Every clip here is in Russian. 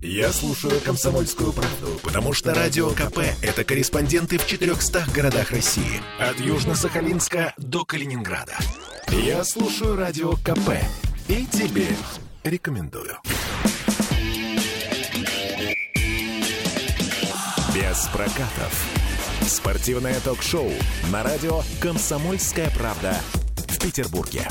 Я слушаю «Комсомольскую правду», потому что «Радио КП» — это корреспонденты в 400 городах России. От Южно-Сахалинска до Калининграда. Я слушаю «Радио КП» и тебе рекомендую. Без прокатов. Спортивное ток-шоу на радио «Комсомольская правда» в Петербурге.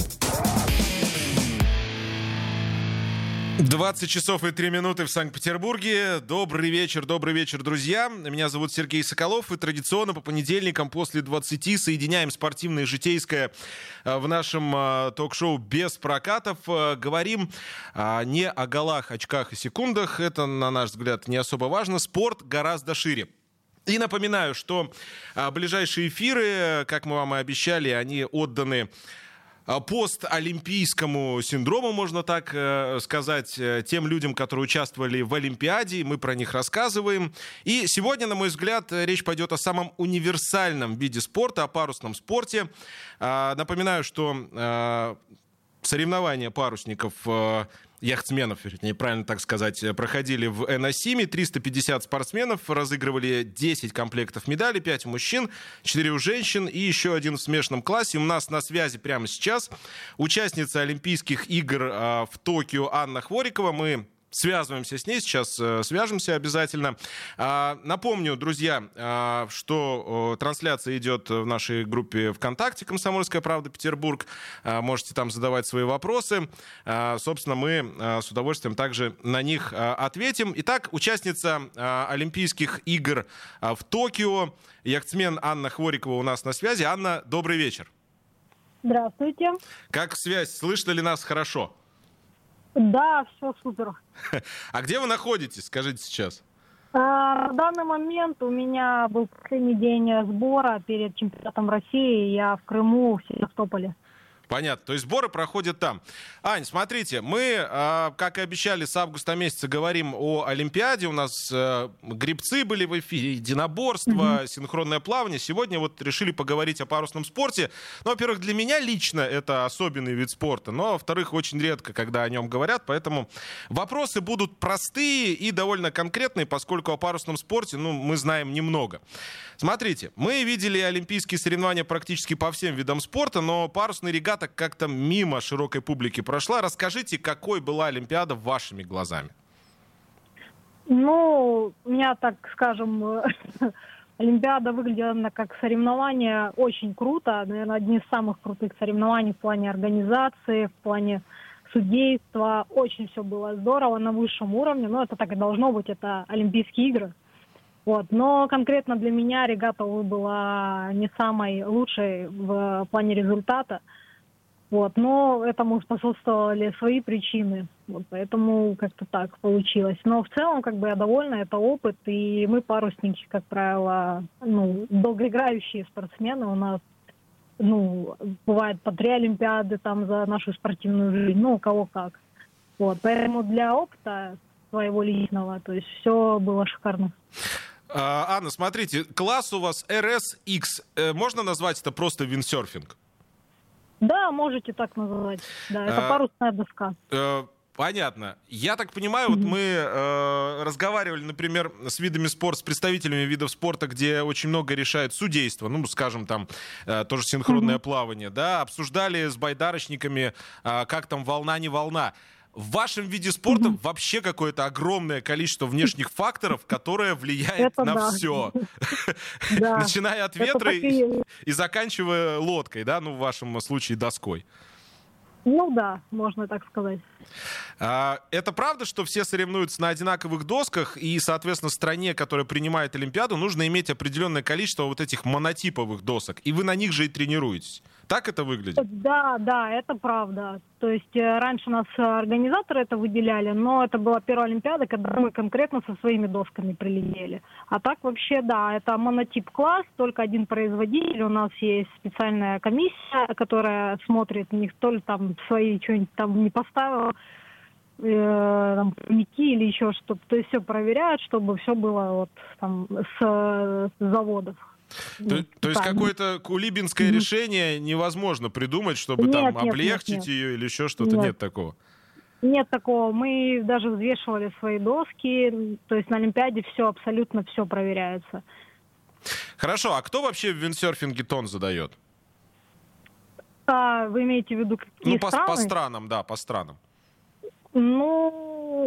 20 часов и 3 минуты в Санкт-Петербурге. Добрый вечер, добрый вечер, друзья. Меня зовут Сергей Соколов, и традиционно по понедельникам после 20 соединяем спортивное и житейское э, в нашем э, ток-шоу без прокатов. Э, говорим не о голах, очках и секундах. Это, на наш взгляд, не особо важно. Спорт гораздо шире. И напоминаю, что ближайшие эфиры, как мы вам и обещали, они отданы постолимпийскому синдрому, можно так э, сказать, э, тем людям, которые участвовали в Олимпиаде. Мы про них рассказываем. И сегодня, на мой взгляд, речь пойдет о самом универсальном виде спорта, о парусном спорте. А, напоминаю, что э, соревнования парусников яхтсменов, вернее, правильно так сказать, проходили в Эносиме. 350 спортсменов разыгрывали 10 комплектов медалей, 5 у мужчин, 4 у женщин и еще один в смешанном классе. У нас на связи прямо сейчас участница Олимпийских игр а, в Токио Анна Хворикова. Мы связываемся с ней, сейчас э, свяжемся обязательно. А, напомню, друзья, а, что трансляция идет в нашей группе ВКонтакте «Комсомольская правда Петербург». А, можете там задавать свои вопросы. Собственно, мы с удовольствием также на них ответим. Итак, участница Олимпийских игр в Токио, яхтсмен Анна Хворикова у нас на связи. Анна, добрый вечер. Здравствуйте. Как связь? Слышно ли нас хорошо? Да, все супер. А где вы находитесь, скажите сейчас? А, в данный момент у меня был последний день сбора перед чемпионатом России. Я в Крыму, в Севастополе. Понятно. То есть сборы проходят там. Ань, смотрите, мы, а, как и обещали, с августа месяца говорим о Олимпиаде. У нас э, грибцы были в эфире, единоборство, mm-hmm. синхронное плавание. Сегодня вот решили поговорить о парусном спорте. Ну, во-первых, для меня лично это особенный вид спорта, но, во-вторых, очень редко, когда о нем говорят. Поэтому вопросы будут простые и довольно конкретные, поскольку о парусном спорте, ну, мы знаем немного. Смотрите, мы видели олимпийские соревнования практически по всем видам спорта, но парусный регата как-то мимо широкой публики прошла. Расскажите, какой была Олимпиада вашими глазами? Ну, у меня, так скажем, Олимпиада выглядела как соревнование очень круто. Наверное, одни из самых крутых соревнований в плане организации, в плане судейства. Очень все было здорово на высшем уровне. Но это так и должно быть. Это Олимпийские игры. Вот. Но конкретно для меня регата была не самой лучшей в плане результата. Вот. Но этому способствовали свои причины. Вот. Поэтому как-то так получилось. Но в целом как бы я довольна, это опыт. И мы парусники, как правило, ну, долгоиграющие спортсмены. У нас ну, бывает по три Олимпиады там за нашу спортивную жизнь, ну, у кого как. Вот, поэтому для опыта своего личного, то есть все было шикарно. А, Анна, смотрите, класс у вас RSX. Э, можно назвать это просто виндсерфинг? Да, можете так называть. Да, это а, парусная доска. Э, понятно. Я так понимаю, вот мы э, разговаривали, например, с видами спорта, с представителями видов спорта, где очень много решает судейство, ну, скажем, там э, тоже синхронное плавание, да, обсуждали с байдарочниками, э, как там волна не волна. В вашем виде спорта mm-hmm. вообще какое-то огромное количество внешних факторов, которое влияет Это на да. все. Начиная от ветра и заканчивая лодкой, да, ну в вашем случае доской. Ну да, можно так сказать. А, это правда, что все соревнуются на одинаковых досках, и, соответственно, стране, которая принимает Олимпиаду, нужно иметь определенное количество вот этих монотиповых досок, и вы на них же и тренируетесь. Так это выглядит? Да, да, это правда. То есть э, раньше нас организаторы это выделяли, но это была первая Олимпиада, когда мы конкретно со своими досками прилетели. А так вообще, да, это монотип класс, только один производитель. У нас есть специальная комиссия, которая смотрит, никто ли там свои что-нибудь там не поставил, э, там, или еще что-то. То есть все проверяют, чтобы все было вот там с заводов. То, то есть какое-то кулибинское решение невозможно придумать, чтобы нет, там нет, облегчить нет, нет. ее или еще что-то? Нет. нет такого? Нет такого. Мы даже взвешивали свои доски. То есть на Олимпиаде все, абсолютно все проверяется. Хорошо, а кто вообще в виндсерфинге тон задает? А, вы имеете в виду какие ну, по, страны? по странам, да, по странам. Ну,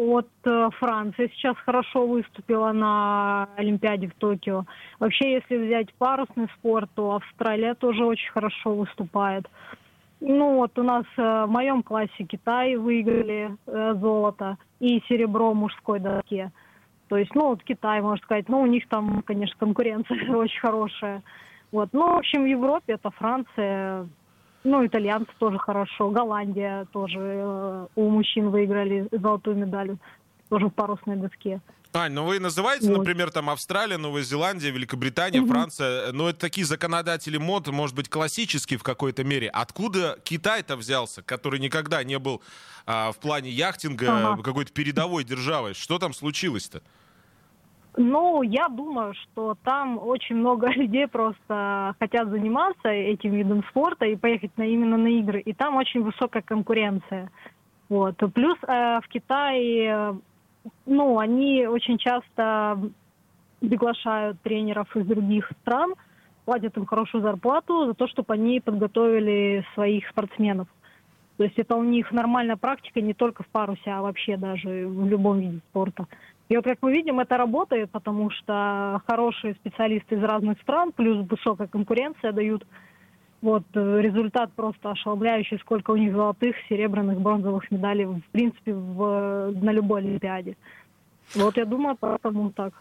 вот э, Франция сейчас хорошо выступила на Олимпиаде в Токио. Вообще, если взять парусный спорт, то Австралия тоже очень хорошо выступает. Ну, вот у нас э, в моем классе Китай выиграли э, золото и серебро мужской доске. То есть, ну, вот Китай, можно сказать, ну, у них там, конечно, конкуренция очень хорошая. Вот. Ну, в общем, в Европе это Франция, ну, итальянцы тоже хорошо, Голландия тоже э, у мужчин выиграли золотую медаль тоже в парусной доске. Ань, ну вы называете, вот. например, там Австралия, Новая Зеландия, Великобритания, угу. Франция, но это такие законодатели мод, может быть, классические в какой-то мере. Откуда Китай-то взялся, который никогда не был а, в плане яхтинга ага. какой-то передовой державой? Что там случилось-то? Ну, я думаю, что там очень много людей просто хотят заниматься этим видом спорта и поехать на, именно на игры. И там очень высокая конкуренция. Вот. Плюс э, в Китае, ну, они очень часто приглашают тренеров из других стран, платят им хорошую зарплату за то, чтобы они подготовили своих спортсменов. То есть это у них нормальная практика не только в парусе, а вообще даже в любом виде спорта. И вот, как мы видим, это работает, потому что хорошие специалисты из разных стран, плюс высокая конкуренция дают вот э, результат просто ошеломляющий, сколько у них золотых, серебряных, бронзовых медалей, в принципе, в, на любой Олимпиаде. Вот я думаю, поэтому так.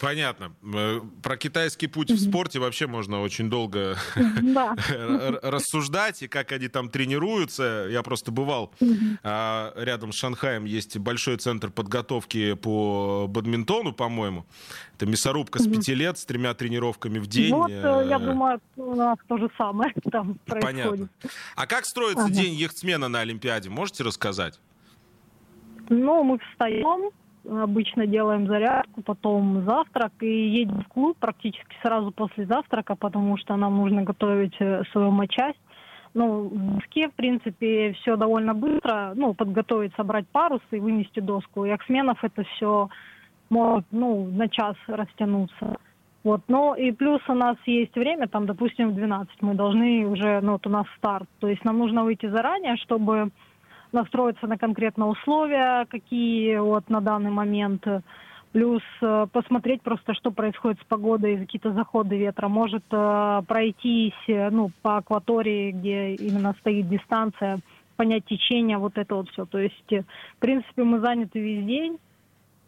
Понятно. Э, про китайский путь в спорте вообще можно очень долго рассуждать, и как они там тренируются. Я просто бывал а, рядом с Шанхаем, есть большой центр подготовки по бадминтону, по-моему. Это мясорубка с пяти лет, с тремя тренировками в день. Вот, э, я думаю, у нас то же самое там происходит. Понятно. А как строится день яхтсмена на Олимпиаде? Можете рассказать? Ну, мы встаем, обычно делаем зарядку, потом завтрак и едем в клуб практически сразу после завтрака, потому что нам нужно готовить э, свою матчасть. Ну, в доске, в принципе, все довольно быстро. Ну, подготовить, собрать парус и вынести доску. И сменов это все может, ну, на час растянуться. Вот, но и плюс у нас есть время, там, допустим, в 12 мы должны уже, ну, вот у нас старт. То есть нам нужно выйти заранее, чтобы настроиться на конкретные условия, какие вот на данный момент, плюс э, посмотреть просто, что происходит с погодой, какие-то заходы ветра. Может э, пройтись э, ну, по акватории, где именно стоит дистанция, понять течение, вот это вот все. То есть, в принципе, мы заняты весь день.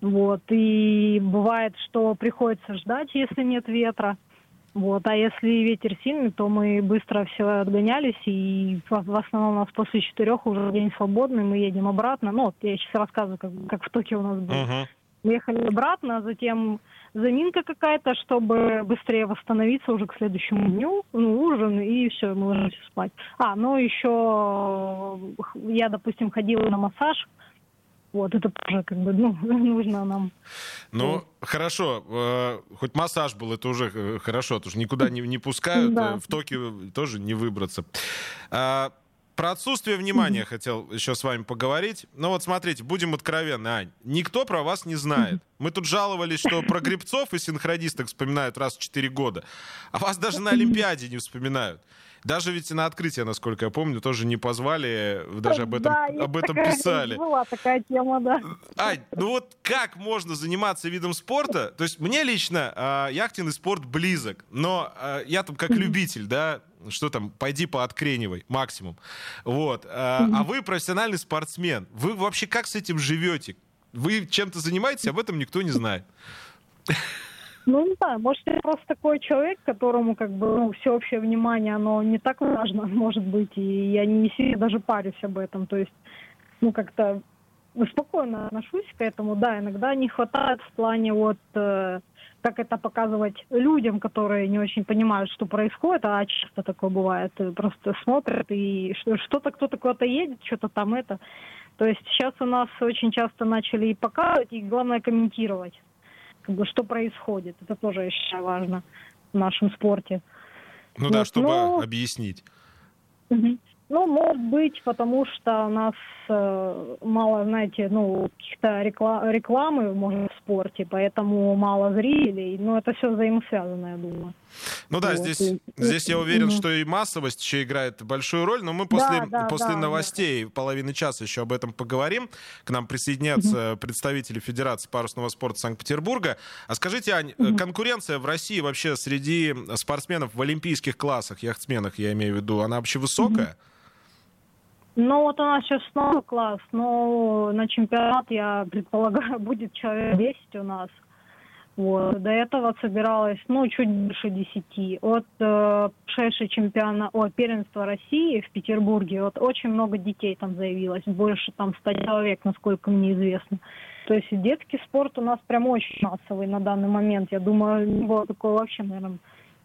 Вот, и бывает, что приходится ждать, если нет ветра. Вот. А если ветер сильный, то мы быстро все отгонялись, и в основном у нас после четырех уже день свободный, мы едем обратно. Ну, вот я сейчас рассказываю, как, как в Токио у нас было. Uh-huh. Мы ехали обратно, а затем заминка какая-то, чтобы быстрее восстановиться уже к следующему дню, ну, ужин, и все, мы ложимся спать. А, ну еще я, допустим, ходила на массаж, вот, это тоже как бы, ну, нужно нам. Ну, хорошо, э, хоть массаж был, это уже э, хорошо, потому что никуда не, не пускают, да. Э, в Токио тоже не выбраться. А, про отсутствие внимания хотел еще с вами поговорить. Ну вот смотрите, будем откровенны, Ань. Никто про вас не знает. Мы тут жаловались, что про грибцов и синхронисток вспоминают раз в 4 года. А вас даже на Олимпиаде не вспоминают. Даже ведь на открытие, насколько я помню, тоже не позвали, даже об этом, да, об этом такая, писали. Была такая тема, да. Ань, ну вот как можно заниматься видом спорта? То есть мне лично э, яхтенный спорт близок, но э, я там как любитель, да, что там, пойди пооткренивай, максимум. Вот. А, а вы профессиональный спортсмен. Вы вообще как с этим живете? Вы чем-то занимаетесь, об этом никто не знает. Ну, не знаю, может, я просто такой человек, которому как бы ну, всеобщее внимание, оно не так важно, может быть, и я не сильно даже парюсь об этом. То есть, ну, как-то спокойно отношусь к этому. Да, иногда не хватает в плане вот э, как это показывать людям, которые не очень понимают, что происходит, а часто такое бывает. Просто смотрят и что-то кто-то куда-то едет, что-то там это. То есть сейчас у нас очень часто начали и показывать, и главное комментировать как бы, что происходит. Это тоже еще важно в нашем спорте. Ну вот. да, чтобы Но... объяснить. Угу. Ну, может быть, потому что у нас э, мало, знаете, ну, каких-то рекла- рекламы, может, в спорте, поэтому мало зрителей. Но это все взаимосвязано, я думаю. Ну да, Вот, здесь, и- здесь я уверен, что и массовость еще играет большую роль, но мы после, Да, да, после да, новостей половины часа еще об этом поговорим. К нам присоединятся представители Федерации парусного спорта Санкт-Петербурга. А скажите, Ань, э, конкуренция в России вообще среди спортсменов в олимпийских классах, яхтсменах, я имею в виду, она вообще высокая? Ну, вот у нас сейчас снова класс, но на чемпионат, я предполагаю, будет человек 10 у нас. Вот. До этого собиралось, ну, чуть больше 10. От э, прошедшей чемпиона, о, первенства России в Петербурге, вот очень много детей там заявилось, больше там 100 человек, насколько мне известно. То есть детский спорт у нас прям очень массовый на данный момент. Я думаю, не было такого вообще, наверное,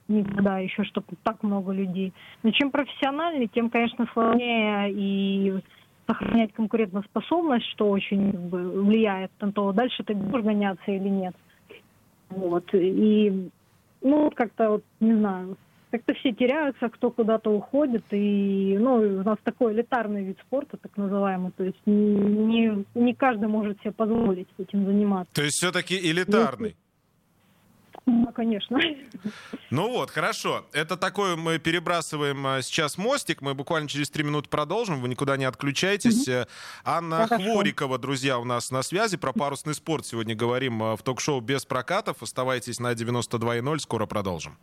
никогда еще, чтобы так много людей. Но чем профессиональнее, тем, конечно, сложнее и сохранять конкурентоспособность, что очень как бы, влияет на то, дальше ты будешь гоняться или нет. Вот. И, ну, как-то, вот, не знаю, как-то все теряются, кто куда-то уходит, и, ну, у нас такой элитарный вид спорта, так называемый, то есть не, не каждый может себе позволить этим заниматься. То есть все-таки элитарный. Да, конечно. Ну вот, хорошо. Это такой мы перебрасываем а, сейчас мостик. Мы буквально через три минуты продолжим. Вы никуда не отключайтесь. Э, Анна Хорошо. Хворикова, друзья, у нас на связи. Про парусный спорт сегодня говорим а, в ток-шоу «Без прокатов». Оставайтесь на 92.0. Скоро продолжим.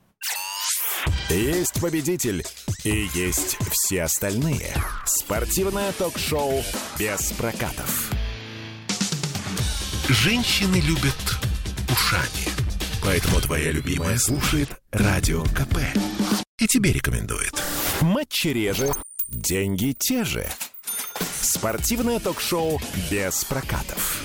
Есть победитель и есть все остальные. Спортивное ток-шоу «Без прокатов». Женщины любят ушами. Поэтому твоя любимая слушает Радио КП. И тебе рекомендует. Матчи реже, деньги те же. Спортивное ток-шоу «Без прокатов».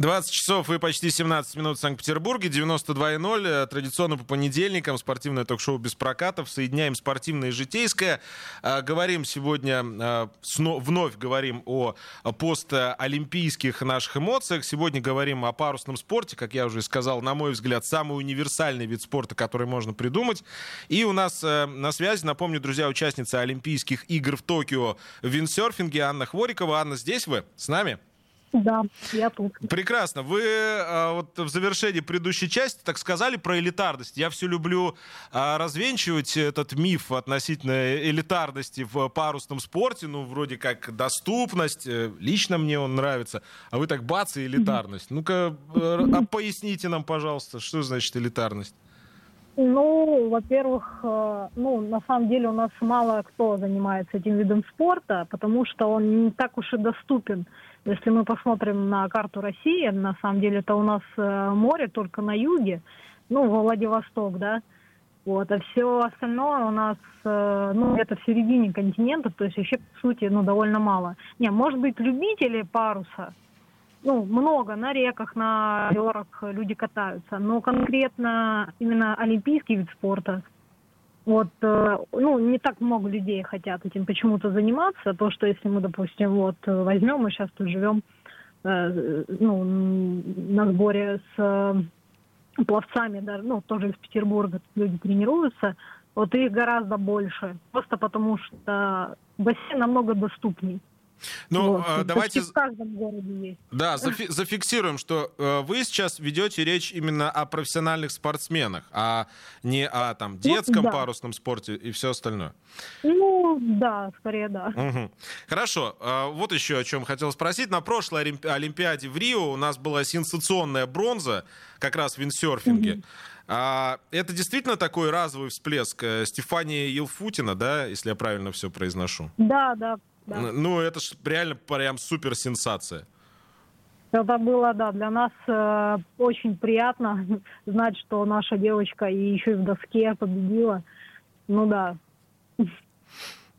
20 часов и почти 17 минут в Санкт-Петербурге, 92.0. Э, Традиционно по понедельникам спортивное ток-шоу без прокатов. Соединяем спортивное и житейское. Э, Говорим сегодня, э, вновь говорим о постолимпийских наших эмоциях. Сегодня говорим о парусном спорте, как я уже сказал, на мой взгляд, самый универсальный вид спорта, который можно придумать. И у нас на связи, напомню, друзья, участница Олимпийских игр в Токио в виндсерфинге Анна Хворикова. Анна, здесь вы? С нами? Да, я тут. Прекрасно. Вы а, вот в завершении предыдущей части так сказали про элитарность. Я все люблю а, развенчивать этот миф относительно элитарности в парусном спорте. Ну, вроде как доступность. э, Лично мне он нравится. А вы так бац и элитарность. Ну-ка, э, а поясните нам, пожалуйста, что значит элитарность? Ну, во-первых, э, ну, на самом деле у нас мало кто занимается этим видом спорта, потому что он не так уж и доступен. Если мы посмотрим на карту России, на самом деле это у нас э, море только на юге, ну, во Владивосток, да, вот, а все остальное у нас, э, ну, это в середине континента, то есть вообще, по сути, ну, довольно мало. Не, может быть, любители паруса, ну, много на реках, на озерах люди катаются, но конкретно именно олимпийский вид спорта, вот, э, ну, не так много людей хотят этим почему-то заниматься, то, что если мы, допустим, вот, э, возьмем, мы сейчас тут живем, э, ну, на сборе с пловцами, да, ну, тоже из Петербурга люди тренируются, вот их гораздо больше, просто потому что бассейн намного доступней. Ну, Вот, и давайте... в каждом городе есть. Да, зафи- зафиксируем, что э, вы сейчас ведете речь именно о профессиональных спортсменах, а не о там детском да. парусном спорте и все остальное. Ну, да, скорее да. Мгм. Хорошо. А, Вот еще о чем хотел спросить. На прошлой Олимпи- Олимпиаде в Рио у нас была сенсационная бронза, как раз в виндсерфинге. А, Это действительно такой разовый всплеск э, Стефания Елфутина, да, если я правильно все произношу? Да, да, да. Ну, это ж реально прям супер сенсация. Это было, да, для нас э, очень приятно знать, что наша девочка и еще и в доске победила. Ну да.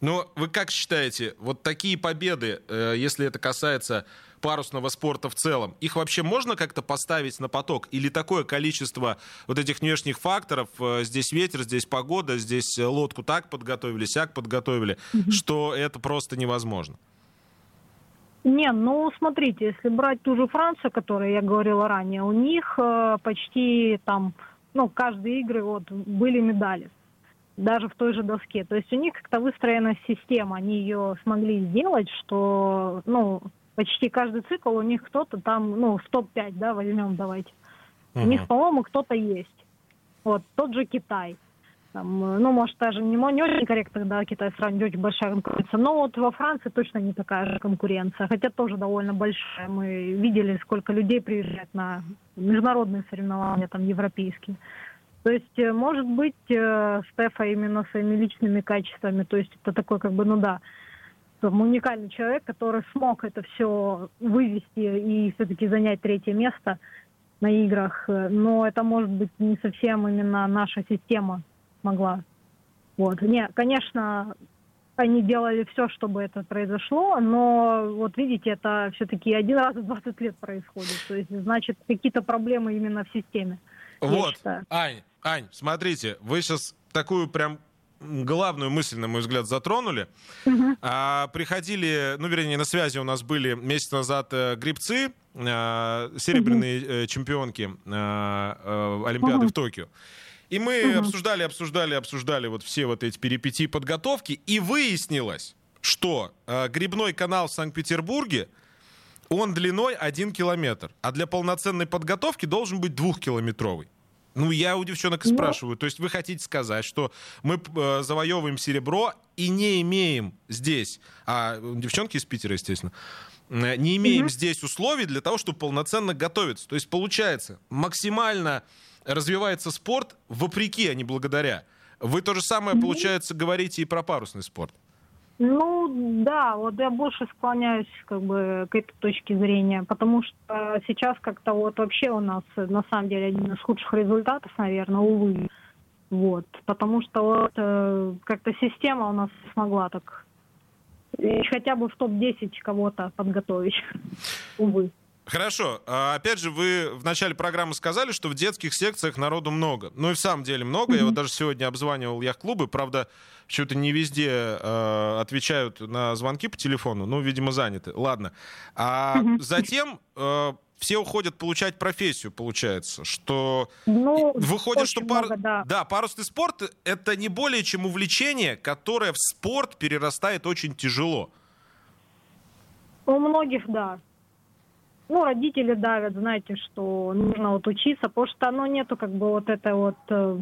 Ну, вы как считаете, вот такие победы, э, если это касается парусного спорта в целом, их вообще можно как-то поставить на поток? Или такое количество вот этих внешних факторов, э, здесь ветер, здесь погода, здесь э, лодку так подготовили, сяк подготовили, что это просто невозможно? Не, ну смотрите, если брать ту же Францию, о которой я говорила ранее, у них э, почти там, ну, каждые игры вот были медали. даже в той же доске. То есть у них как-то выстроена система, они ее смогли сделать, что, ну, почти каждый цикл у них кто-то там, ну, в топ-5, да, возьмем давайте. Угу. У них, по-моему, кто-то есть. Вот, тот же Китай. Там, ну, может, даже не, не очень корректно, да, Китай сравнивать, очень большая конкуренция. Но вот во Франции точно не такая же конкуренция, хотя тоже довольно большая. Мы видели, сколько людей приезжает на международные соревнования, там, европейские. То есть, э, может быть, э, Стефа именно своими личными качествами, то есть это такой, как бы, ну да, уникальный человек, который смог это все вывести и все-таки занять третье место на играх. Но это может быть не совсем именно наша система могла. Вот. Не, конечно, они делали все, чтобы это произошло, но вот видите, это все-таки один раз в 20 лет происходит. То есть, значит, какие-то проблемы именно в системе. Вот, Ань, Ань, смотрите, вы сейчас такую прям главную мысль, на мой взгляд, затронули. Угу. А, приходили, ну, вернее, на связи у нас были месяц назад э, грибцы, э, серебряные э, чемпионки э, э, Олимпиады угу. в Токио. И мы угу. обсуждали, обсуждали, обсуждали вот все вот эти перипетии подготовки, и выяснилось, что э, грибной канал в Санкт-Петербурге, он длиной один километр, а для полноценной подготовки должен быть двухкилометровый. Ну, я у девчонок ну... спрашиваю, то есть вы хотите сказать, что мы э, завоевываем серебро и не имеем здесь, а девчонки из Питера, естественно, э, не имеем угу. здесь условий для того, чтобы полноценно готовиться. То есть получается максимально развивается спорт вопреки, а не благодаря. Вы то же самое, получается, говорите и про парусный спорт. Ну да, вот я больше склоняюсь как бы к этой точке зрения, потому что сейчас как-то вот вообще у нас на самом деле один из худших результатов, наверное, увы. Вот, потому что вот э, как-то система у нас смогла так хотя бы в топ-10 кого-то подготовить, увы. Хорошо. А, опять же, вы в начале программы сказали, что в детских секциях народу много. Ну и в самом деле много. Mm-hmm. Я вот даже сегодня обзванивал яхт-клубы. Правда, что-то не везде э, отвечают на звонки по телефону. Ну, видимо, заняты. Ладно. А mm-hmm. затем э, все уходят получать профессию, получается. Что ну, выходит, что пар... много, да. Да, парусный спорт — это не более чем увлечение, которое в спорт перерастает очень тяжело. У многих, да ну, родители давят, знаете, что нужно вот учиться, потому что, ну, нету как бы вот это вот э,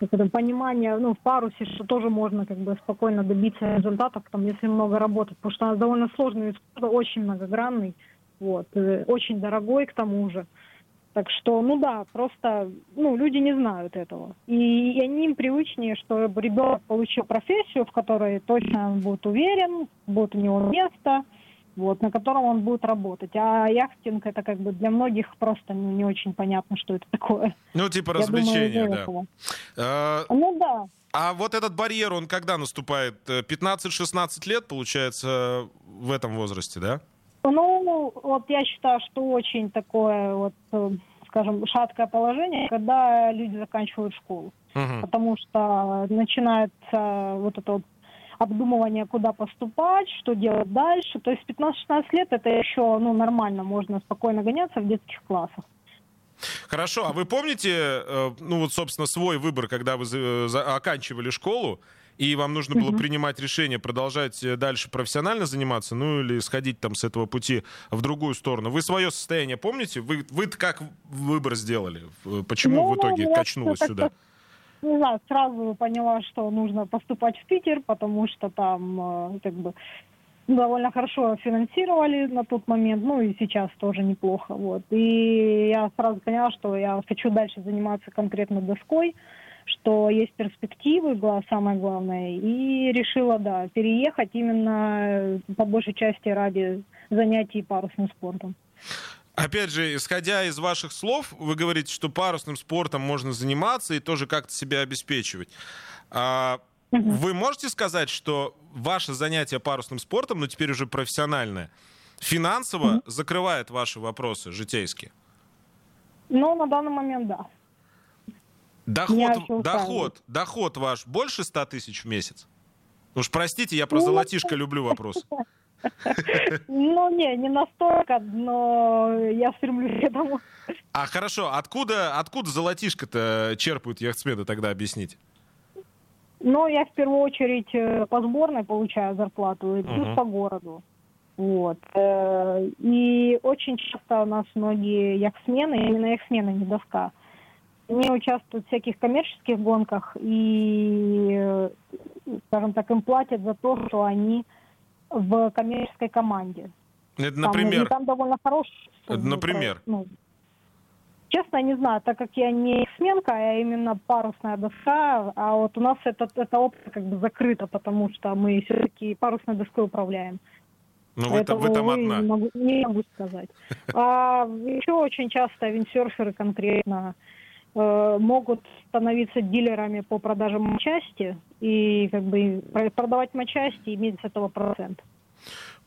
это понимание, ну, в парусе, что тоже можно как бы спокойно добиться результатов, там, если много работать, потому что он довольно сложный, очень многогранный, вот, э, очень дорогой к тому же. Так что, ну да, просто, ну, люди не знают этого. И, и они им привычнее, что ребенок получил профессию, в которой точно он будет уверен, будет у него место – вот, на котором он будет работать. А яхтинг это как бы для многих просто ну, не очень понятно, что это такое. Ну, типа развлечения, да. А, ну да. А вот этот барьер, он когда наступает? 15-16 лет, получается, в этом возрасте, да? Ну, вот я считаю, что очень такое вот, э, скажем, шаткое положение, когда люди заканчивают школу. Угу. Потому что начинается вот это вот обдумывание, куда поступать, что делать дальше. То есть 15-16 лет это еще ну, нормально, можно спокойно гоняться в детских классах. Хорошо, а вы помните, э, ну вот, собственно, свой выбор, когда вы оканчивали школу, и вам нужно было uh-huh. принимать решение, продолжать э, дальше профессионально заниматься, ну или сходить там с этого пути в другую сторону. Вы свое состояние помните? Вы, вы как выбор сделали? Почему ну, в итоге качнулось сюда? Не знаю, сразу поняла, что нужно поступать в Питер, потому что там э, как бы довольно хорошо финансировали на тот момент, ну и сейчас тоже неплохо, вот. И я сразу поняла, что я хочу дальше заниматься конкретно доской, что есть перспективы, самое главное, и решила, да, переехать именно по большей части ради занятий парусным спортом. Опять же, исходя из ваших слов, вы говорите, что парусным спортом можно заниматься и тоже как-то себя обеспечивать. А, Вы можете сказать, что ваше занятие парусным спортом, ну теперь уже профессиональное, финансово угу. закрывает ваши вопросы житейские? Ну, на данный момент да. Доход, доход, доход ваш больше 100 тысяч в месяц? Уж простите, я про ну, золотишко люблю вопрос. Ну, не, не настолько, но я стремлюсь к этому. А хорошо, откуда, откуда золотишко-то черпают яхтсмены тогда, объясните? Но я в первую очередь э, по сборной получаю зарплату и плюс по городу. Вот. Э, И очень часто у нас многие яхтсмены, именно яхтсмены, не доска, они участвуют в всяких коммерческих гонках и, э, скажем так, им платят за то, что они в коммерческой команде. Это, Там, и например, там довольно хороший. Это, например? Ну, честно, не знаю, так как я не сменка, а именно парусная доска, а вот у нас это, это опция как бы закрыта, потому что мы все-таки парусной доской управляем. ну вы, там- вы там одна. Не могу, не могу сказать. А еще очень часто виндсерферы конкретно могут становиться дилерами по продаже матчасти и как бы про- продавать матчасти и иметь с этого процент.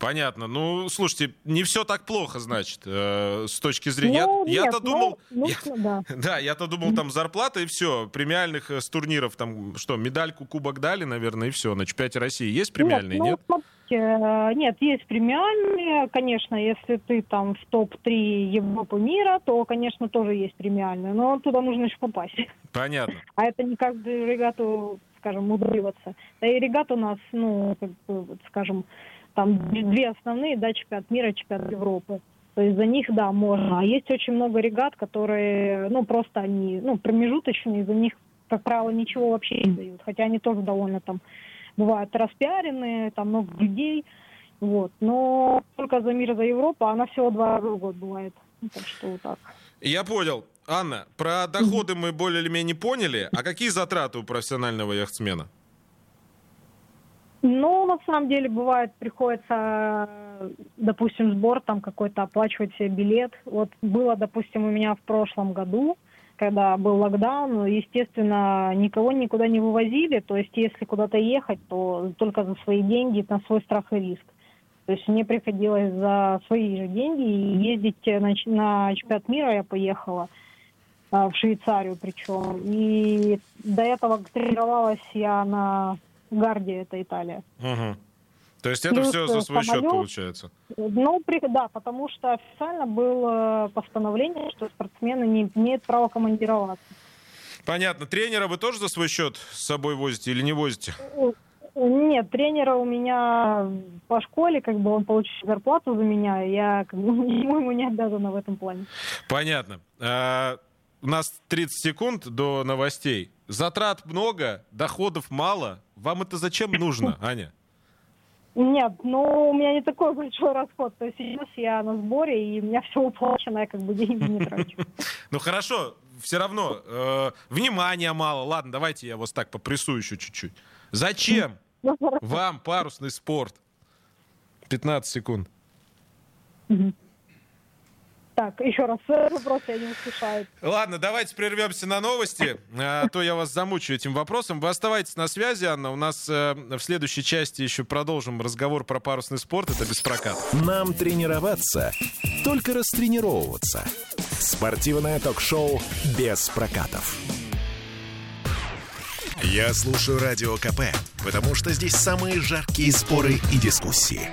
Понятно. Ну, слушайте, не все так плохо, значит, э, с точки зрения... Ну, я, нет, то ну, думал... ну, я- да. Да, я-то думал, там зарплата и все. Премиальных э, с турниров, там, что, медальку, кубок дали, наверное, и все. На чемпионате России есть премиальные, нет? нет? Ну, смотрите, э, нет, есть премиальные, конечно, если ты там в топ-3 Европы мира, то, конечно, тоже есть премиальные, но туда нужно еще попасть. Понятно. А это не каждую регату, скажем, удриваться. Да и регат у нас, ну, как бы, скажем, там две основные, да, чемпионат мира, чемпионат Европы. То есть за них, да, можно. А есть очень много регат, которые, ну, просто они, ну, промежуточные, за них, как правило, ничего вообще не дают. Хотя они тоже довольно там бывают распиаренные, там много людей. Вот. Но только за мир, за Европу, она всего два раза в год бывает. Ну, Так что вот так. Я понял. Анна, про доходы мы более или менее поняли. А какие затраты у профессионального яхтсмена? Ну, на самом деле, бывает, приходится, допустим, сбор там какой-то оплачивать себе билет. Вот было, допустим, у меня в прошлом году, когда был локдаун, естественно, никого никуда не вывозили. То есть, если куда-то ехать, то только за свои деньги, на свой страх и риск. То есть мне приходилось за свои же деньги ездить на, ч- на чемпионат мира, я поехала а, в Швейцарию причем. И до этого тренировалась я на Гарде, это Италия. Мгм. То есть это Плюс, все за э, свой счет самолет. получается? Ну, при- да, потому что официально было постановление, что спортсмены не имеют права командироваться. Понятно. Тренера вы тоже за свой счет с собой возите или не возите? Нет, тренера у меня по школе, как бы он получил зарплату за меня, я как бы ему не обязана в этом плане. Понятно. У нас 30 секунд до новостей. Затрат много, доходов мало. Вам это зачем нужно, Аня? Нет, ну у меня не такой большой расход. То есть сейчас я на сборе, и у меня все уплачено, я как бы деньги не трачу. Ну хорошо, все равно э, внимания мало. Ладно, давайте я вас так попрессую еще чуть-чуть. Зачем Ну, вам парусный спорт? 15 секунд. Так, еще раз э, вопрос, я не услышаю. Ладно, давайте прервемся на новости, а то я вас замучу этим вопросом. Вы оставайтесь на связи, Анна. У нас э, в следующей части еще продолжим разговор про парусный спорт. Это без проката. Нам тренироваться, только растренировываться. Спортивное ток-шоу без прокатов. Я слушаю Радио КП, потому что здесь самые жаркие споры и дискуссии.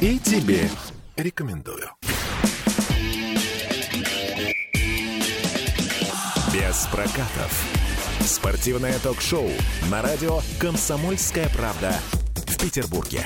И тебе рекомендую. Без прокатов. Спортивное ток-шоу на радио «Комсомольская правда» в Петербурге.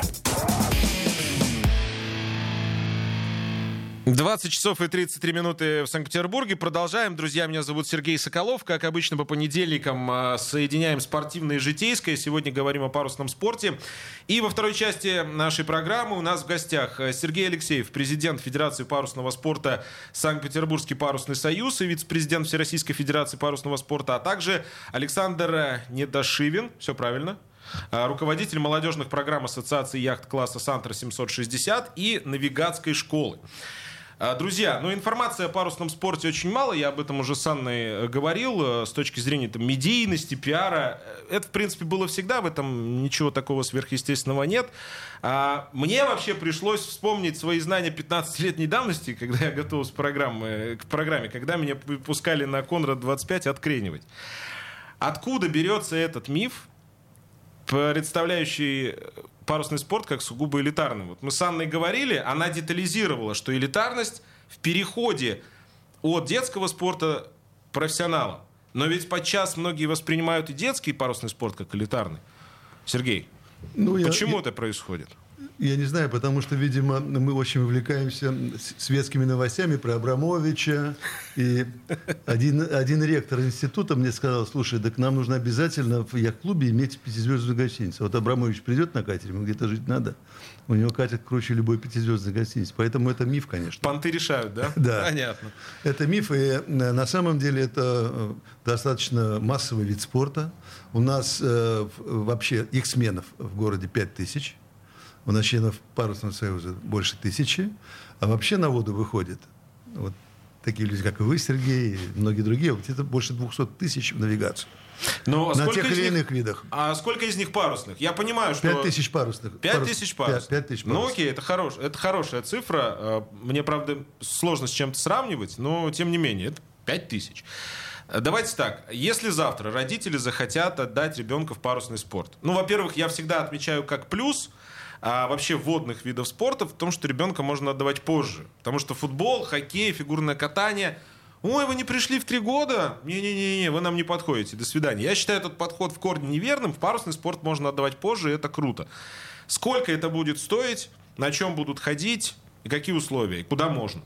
20 часов и 33 минуты в Санкт-Петербурге. Продолжаем. Друзья, меня зовут Сергей Соколов. Как обычно, по понедельникам а, соединяем спортивное и житейское. Сегодня говорим о парусном спорте. И во второй части нашей программы у нас в гостях э, Сергей Алексеев, президент Федерации парусного спорта Санкт-Петербургский парусный союз и вице-президент Всероссийской Федерации парусного спорта, а также Александр э, Недошивин. Все правильно? А, руководитель молодежных программ Ассоциации яхт-класса «Сантра-760» и навигатской школы. А, Друзья, ну информации о парусном спорте очень мало, я об этом уже с Анной э, говорил, э, с точки зрения там, медийности, пиара. Э, Это, в принципе, было всегда, в этом ничего такого сверхъестественного нет. А Мне вообще пришлось вспомнить свои знания 15-летней давности, когда я готовился к программе, к программе, когда меня пускали на Конрад-25 откренивать. Откуда берется этот миф, представляющий парусный спорт как сугубо элитарный. Вот мы с Анной говорили, она детализировала, что элитарность в переходе от детского спорта к профессионалам. Но ведь подчас многие воспринимают и детский парусный спорт как элитарный. Сергей, ну, почему я, это происходит? Я не знаю, потому что, видимо, мы очень увлекаемся светскими новостями про Абрамовича. И один, один ректор института мне сказал, слушай, так нам нужно обязательно в яхт-клубе иметь пятизвездную гостиницу. Вот Абрамович придет на катере, ему где-то жить надо. У него катер круче любой пятизвездной гостиницы. Поэтому это миф, конечно. Понты решают, да? Да. Понятно. Это миф, и э, на самом деле это э, достаточно массовый вид спорта. У нас э, вообще их сменов в городе 5 тысяч. У нас членов парусного союза больше тысячи. А вообще на воду выходит вот такие люди, как и вы, Сергей, и многие другие, вот это больше 200 тысяч в навигацию. Но на тех или них, иных видах. А сколько из них парусных? Я понимаю, что... 5 тысяч парусных. 5 тысяч парусных. 5, 5 тысяч ну, парусных. Ну окей, это, хорош, это хорошая цифра. Э, мне, правда, сложно с чем-то сравнивать, но тем не менее, это 5 тысяч. Давайте так, если завтра родители захотят отдать ребенка в парусный спорт, ну, во-первых, я всегда отмечаю как плюс, а вообще водных видов спорта в том, что ребенка можно отдавать позже. Потому что футбол, хоккей, фигурное катание Ой, вы не пришли в три года? Не-не-не, вы нам не подходите. До свидания. Я считаю этот подход в корне неверным. В парусный спорт можно отдавать позже, и это круто. Сколько это будет стоить? На чем будут ходить? И какие условия? И куда можно?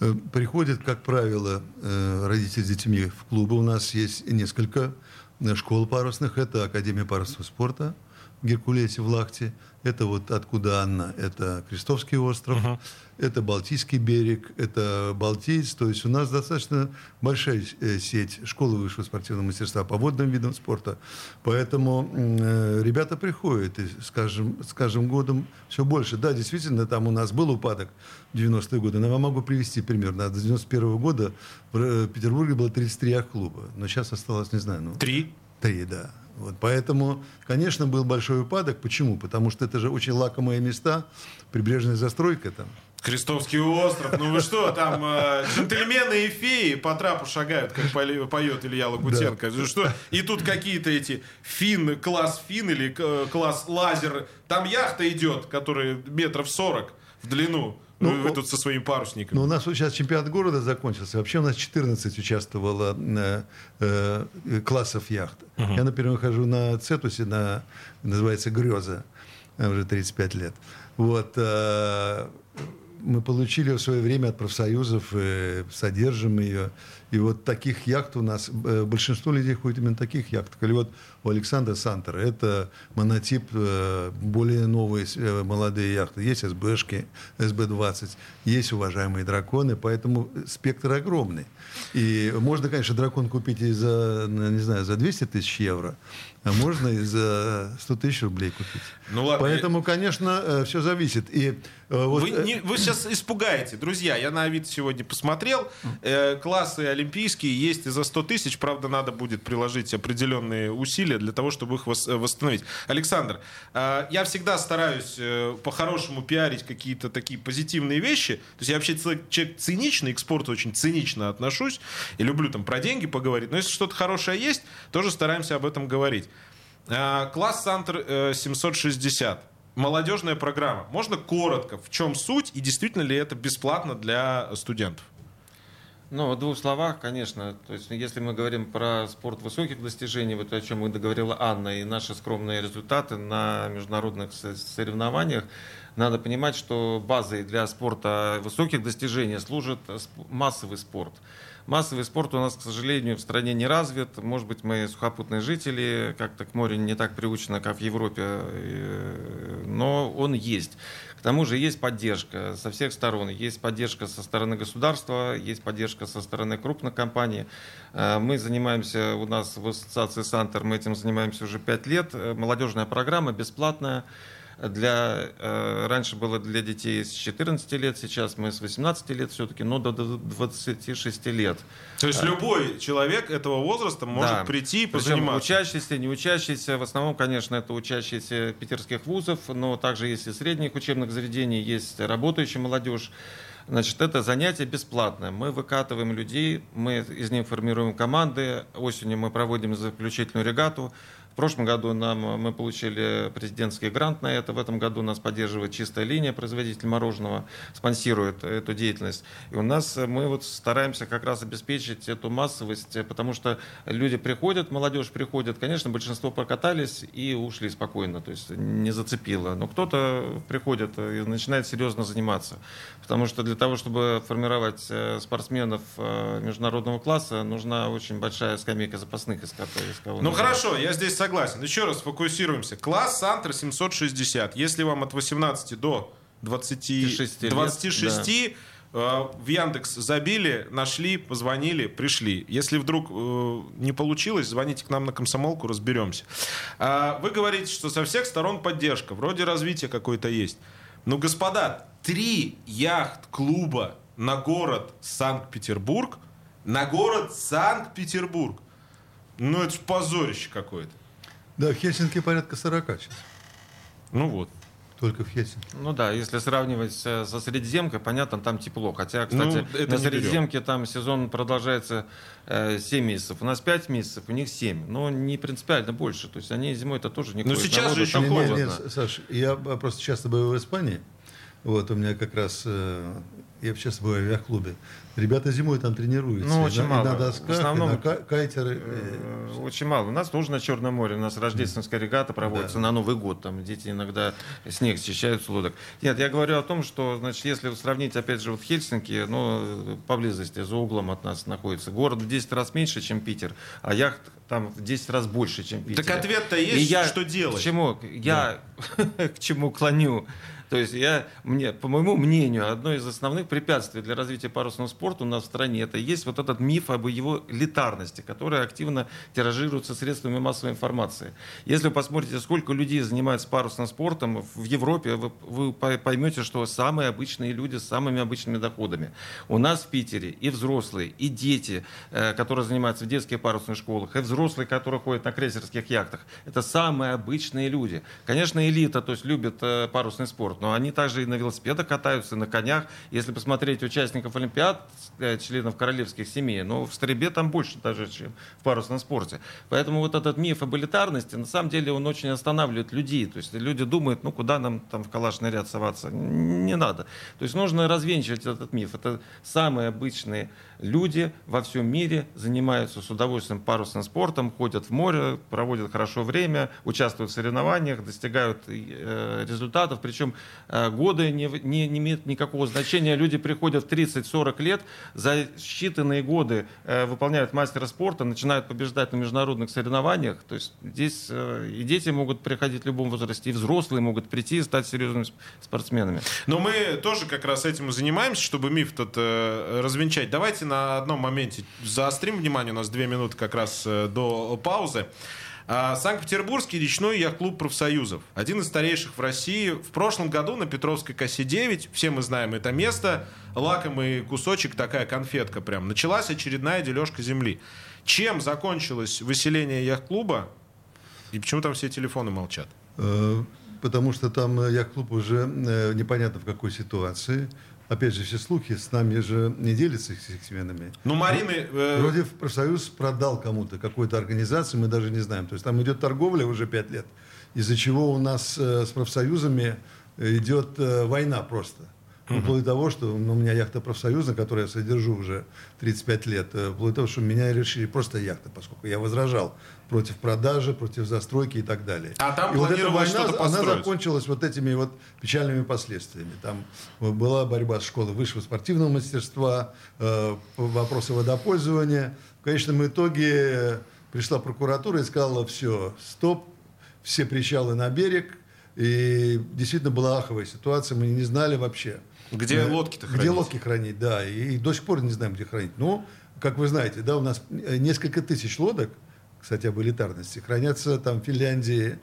Э, приходят, как правило, э, родители с детьми в клубы. У нас есть несколько э, школ парусных. Это Академия парусного спорта Геркулесе, в Лахте. Это вот откуда Анна, это Крестовский остров. Uh-huh это Балтийский берег, это Балтиец. То есть у нас достаточно большая э, сеть школы высшего спортивного мастерства по водным видам спорта. Поэтому э, ребята приходят, и с каждым, с каждым годом все больше. Да, действительно, там у нас был упадок в 90-е годы. Но я могу привести пример. До 91 -го года в э, Петербурге было 33 клуба, но сейчас осталось, не знаю, ну... Три? Три, да. Вот, поэтому, конечно, был большой упадок. Почему? Потому что это же очень лакомые места, прибрежная застройка там. Крестовский остров, ну вы что, там э, джентльмены и феи по трапу шагают, как поет Илья Лагутенко. Да. Что? И тут какие-то эти фин, класс фин или э, класс лазер. Там яхта идет, которая метров 40 в длину. Ну, вы, вы тут со своими парусниками. Ну, у нас сейчас чемпионат города закончился. Вообще у нас 14 участвовало э, э, классов яхт. Угу. Я, например, хожу на Цетусе, на, называется «Греза», уже 35 лет. Вот. Э, мы получили в свое время от профсоюзов, э, содержим ее. И вот таких яхт у нас, э, большинство людей ходит именно таких яхт. Или вот у Александра Сантера, это монотип, э, более новые э, молодые яхты. Есть СБшки, СБ-20, есть уважаемые драконы, поэтому спектр огромный. И можно, конечно, дракон купить и за, не знаю, за 200 тысяч евро, а можно и за 100 тысяч рублей купить. Ну ладно. Поэтому, конечно, э, все зависит. И, вот... вы, не, вы сейчас испугаете. Друзья, я на Авито сегодня посмотрел. Э, классы олимпийские есть и за 100 тысяч. Правда, надо будет приложить определенные усилия для того, чтобы их восстановить. Александр, я всегда стараюсь по-хорошему пиарить какие-то такие позитивные вещи. То есть я вообще человек циничный, к спорту очень цинично отношусь. И люблю там про деньги поговорить. Но если что-то хорошее есть, тоже стараемся об этом говорить. Э, класс Сантер 760. Э, Молодежная программа. Можно коротко, в чем суть и действительно ли это бесплатно для студентов? Ну, в двух словах, конечно. То есть, если мы говорим про спорт высоких достижений, вот о чем говорила Анна, и наши скромные результаты на международных соревнованиях, надо понимать, что базой для спорта высоких достижений служит массовый спорт. Массовый спорт у нас, к сожалению, в стране не развит. Может быть, мы сухопутные жители, как-то к морю не так привычно, как в Европе, э, но он есть. К тому же есть поддержка со всех сторон. Есть поддержка со стороны государства, есть поддержка со стороны крупных компаний. Э, мы занимаемся, у нас в ассоциации «Сантер», мы этим занимаемся уже пять лет. Э, молодежная программа бесплатная для, э, раньше было для детей с 14 лет, сейчас мы с 18 лет все-таки, но до 26 лет. То есть любой человек этого возраста может да. прийти и позаниматься? Причем учащийся, не учащийся, в основном, конечно, это учащиеся питерских вузов, но также есть и средних учебных заведений, есть работающая молодежь. Значит, это занятие бесплатное. Мы выкатываем людей, мы из них формируем команды. Осенью мы проводим заключительную регату В прошлом году нам, мы получили президентский грант на это. В этом году нас поддерживает «Чистая линия», производитель мороженого, спонсирует эту деятельность. И у нас мы вот стараемся как раз обеспечить эту массовость, потому что люди приходят, молодежь приходит, конечно, большинство прокатались и ушли спокойно, то есть не зацепило. Но кто-то приходит и начинает серьезно заниматься. Потому что для того, чтобы формировать э, спортсменов э, международного класса, нужна очень большая скамейка запасных, из кого Ну хорошо, я здесь согласен. Еще раз фокусируемся. Класс Сантра 760. Если вам от 18 до 20, 26, лет, да. э, в Яндекс забили, нашли, позвонили, пришли. Если вдруг э, не получилось, звоните к нам на комсомолку, разберемся. Э, вы говорите, что со всех сторон поддержка, вроде развития какое-то есть. Ну, господа, три яхт-клуба на город Санкт-Петербург, на город Санкт-Петербург. Ну, это позорище какое-то. Да, в Хельсинки порядка 40 сейчас. Ну вот. Только в Хельсинки. Ну да, если сравнивать со Средиземкой, понятно, там тепло. Хотя, кстати, ну, на Средиземке там сезон продолжается э, 7 месяцев. У нас 5 месяцев, у них 7. Но не принципиально больше. То есть они зимой это тоже не Но сейчас же еще холодно. Нет, нет, Саш, я просто часто бываю в Испании. Вот у меня как раз э, я сейчас бываю в авиаклубе. Ребята зимой там тренируются. Ну, очень и мало. И на досках, в основном, и на кайтеры. Э, очень мало. У нас тоже на Черном море. У нас рождественская регата проводится да. на Новый год. Там дети иногда снег счищают с лодок. Нет, я говорю о том, что, значит, если сравнить, опять же, вот Хельсинки, ну, поблизости, за углом от нас находится. Город в 10 раз меньше, чем Питер, а яхт там в 10 раз больше, чем Питер. Так ответ-то есть, и я, что делать? К чему? Я да. к чему клоню? То есть я, мне, по моему мнению, одно из основных препятствий для развития парусного спорта у нас в стране, это есть вот этот миф об его летарности, который активно тиражируется средствами массовой информации. Если вы посмотрите, сколько людей занимаются парусным спортом в Европе, вы, вы поймете, что самые обычные люди с самыми обычными доходами. У нас в Питере и взрослые, и дети, э, которые занимаются в детских парусных школах, и взрослые, которые ходят на крейсерских яхтах, это самые обычные люди. Конечно, элита, то есть любит э, парусный спорт, спорт, но они также и на велосипедах катаются, и на конях. Если посмотреть участников Олимпиад, э, членов королевских семей, но в стрельбе там больше даже, чем в парусном спорте. Поэтому вот этот миф об элитарности, на самом деле, он очень останавливает людей. То есть люди думают, ну куда нам там в калашный ряд соваться? Не надо. То есть нужно развенчивать этот миф. Это самые обычные люди во всем мире занимаются с удовольствием парусным спортом, ходят в море, проводят хорошо время, участвуют в соревнованиях, достигают э, результатов. Причем годы не, не, не имеют никакого значения. Люди приходят в 30-40 лет, за считанные годы э, выполняют мастера спорта, начинают побеждать на международных соревнованиях. То есть здесь э, и дети могут приходить в любом возрасте, и взрослые могут прийти и стать серьезными спортсменами. Но мы тоже как раз этим и занимаемся, чтобы миф этот э, развенчать. Давайте на одном моменте заострим внимание, у нас две минуты как раз э, до паузы. А, Санкт-Петербургский речной яхт-клуб профсоюзов. Один из старейших в России. В прошлом году на Петровской косе 9, все мы знаем это место, лакомый кусочек, такая конфетка прям. Началась очередная дележка земли. Чем закончилось выселение яхт-клуба? И почему там все телефоны молчат? Э, потому что там яхт-клуб уже э, непонятно в какой ситуации опять же, все слухи с нами же не делятся их сменами. Ну, Марины... Э... Вроде профсоюз продал кому-то, какой-то организации, мы даже не знаем. То есть там идет торговля уже пять лет, из-за чего у нас э, с профсоюзами идет э, война просто. Угу. Вплоть до того, что ну, у меня яхта профсоюза, которую я содержу уже 35 лет, э, вплоть до того, что меня решили просто яхта, поскольку я возражал против продажи, против застройки и так далее. А там и вот эта война, она закончилась вот этими вот печальными последствиями. Там была борьба с школой высшего спортивного мастерства, э, вопросы водопользования. В конечном итоге пришла прокуратура и сказала, все, стоп, все причалы на берег. И действительно была аховая ситуация, мы не знали вообще, где э, лодки-то хранить? Где лодки хранить, да. И, и до сих пор не знаем, где хранить. Но, как вы знаете, да, у нас э, несколько тысяч лодок, кстати, об элитарности, хранятся там в Финляндии,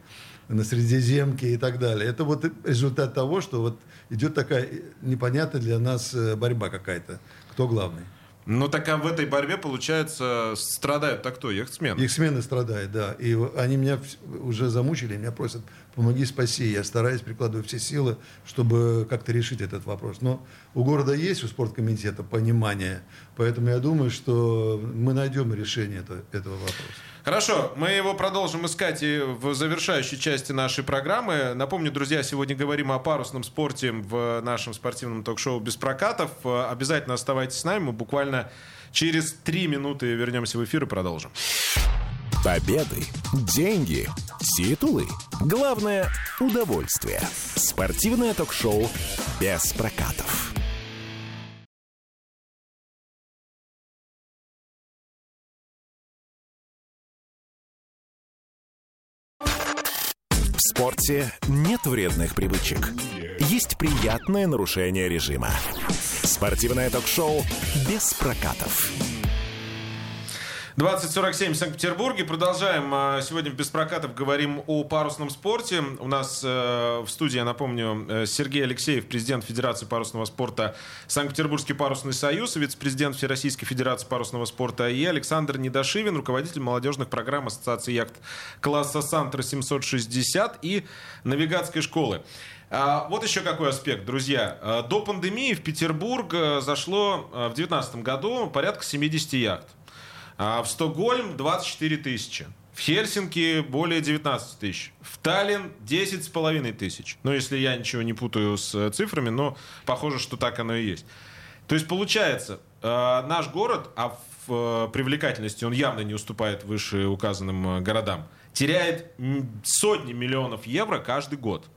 на Средиземке и так далее. Это вот результат того, что вот идет такая непонятная для нас э, борьба какая-то. Кто главный? Ну так а в этой борьбе, получается, страдают так кто? Яхтсмены? Яхтсмены страдают, да. И они меня уже замучили, меня просят, помоги, спаси. Я стараюсь, прикладываю все силы, чтобы как-то решить этот вопрос. Но у города есть, у спорткомитета понимание, поэтому я думаю, что мы найдем решение этого вопроса. Хорошо, мы его продолжим искать и в завершающей части нашей программы. Напомню, друзья, сегодня говорим о парусном спорте в нашем спортивном ток-шоу «Без прокатов». Обязательно оставайтесь с нами, мы буквально через три минуты вернемся в эфир и продолжим. Победы, деньги, титулы. Главное – удовольствие. Спортивное ток-шоу «Без прокатов». Спорте нет вредных привычек. Есть приятное нарушение режима. Спортивное ток-шоу «Без прокатов». 2047 в Санкт-Петербурге. Продолжаем. А, сегодня в Беспрокатов говорим о парусном спорте. У нас э, в студии, я напомню, э, Сергей Алексеев, президент Федерации парусного спорта Санкт-Петербургский парусный союз, вице-президент Всероссийской Федерации парусного спорта и Александр Недошивин, руководитель молодежных программ Ассоциации яхт класса Сантра 760 и навигатской школы. А, вот еще какой аспект, друзья. А, до пандемии в Петербург э, зашло в 2019 году порядка 70 яхт. А в Стокгольм 24 тысячи. В Хельсинки более 19 тысяч. В Таллин 10 с половиной тысяч. Ну, если я ничего не путаю с э, цифрами, но похоже, что так оно и есть. То есть, получается, э, наш город, а в э, привлекательности он явно не уступает выше указанным городам, теряет сотни миллионов евро каждый год.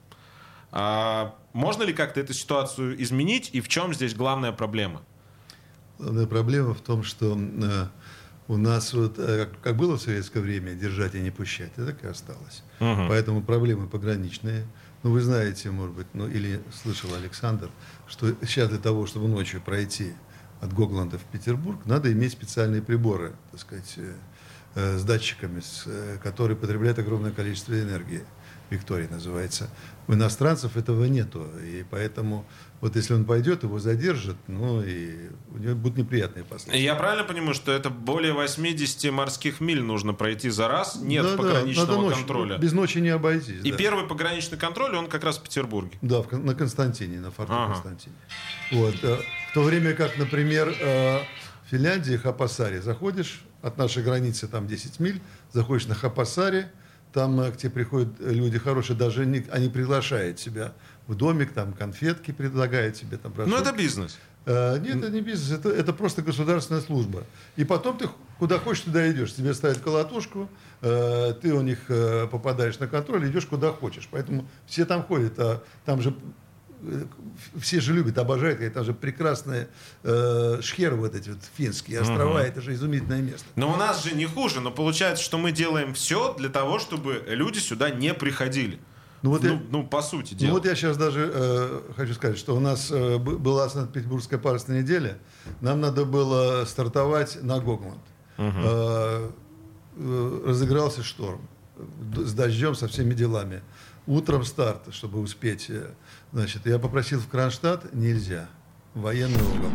А можно ли как-то эту ситуацию изменить и в чем здесь главная проблема? Главная проблема в том, что у нас вот, э, как было в советское время, держать и не пущать, это так и осталось. Угу. Поэтому проблемы пограничные. Ну, вы знаете, может быть, ну, или слышал Александр, что сейчас для того, чтобы ночью пройти от Гогланда в Петербург, надо иметь специальные приборы, так сказать, э, э, с датчиками, которые потребляют огромное количество энергии. Виктория называется. У иностранцев этого нету, и поэтому вот если он пойдет, его задержат, ну и у него будут неприятные последствия. Я правильно понимаю, что это более 80 морских миль нужно пройти за раз? Нет да, пограничного да, контроля? Без ночи не обойтись. И да. первый пограничный контроль, он как раз в Петербурге? Да, в, на Константине, на форту ага. Константине. Вот. Э, в то время как, например, э, в Финляндии, Хапасаре, заходишь, от нашей границы там 10 миль, заходишь на Хапасаре, там э, к тебе приходят люди хорошие, даже не, они приглашают тебя в домик, там конфетки предлагают тебе. Там, Ну, это бизнес. Э, нет, это не бизнес, это, это просто государственная служба. И потом ты куда хочешь, туда идешь. Тебе ставят колотушку, э, ты у них э, попадаешь на контроль, идешь куда хочешь. Поэтому все там ходят. А там же э, все же любят, обожают, это же прекрасные э, шхеры вот эти вот финские острова, угу. это же изумительное место. Но у нас же не хуже, но получается, что мы делаем все для того, чтобы люди сюда не приходили. Ну, вот ну, я, ну, по сути дела. Ну, вот я сейчас даже э, хочу сказать, что у нас э, была Санкт-Петербургская парусная неделя. Нам надо было стартовать на Гогланд. Угу. Э, э, разыгрался шторм с дождем, со всеми делами. Утром старт, чтобы успеть. Э, значит, я попросил в Кронштадт, нельзя военный угол.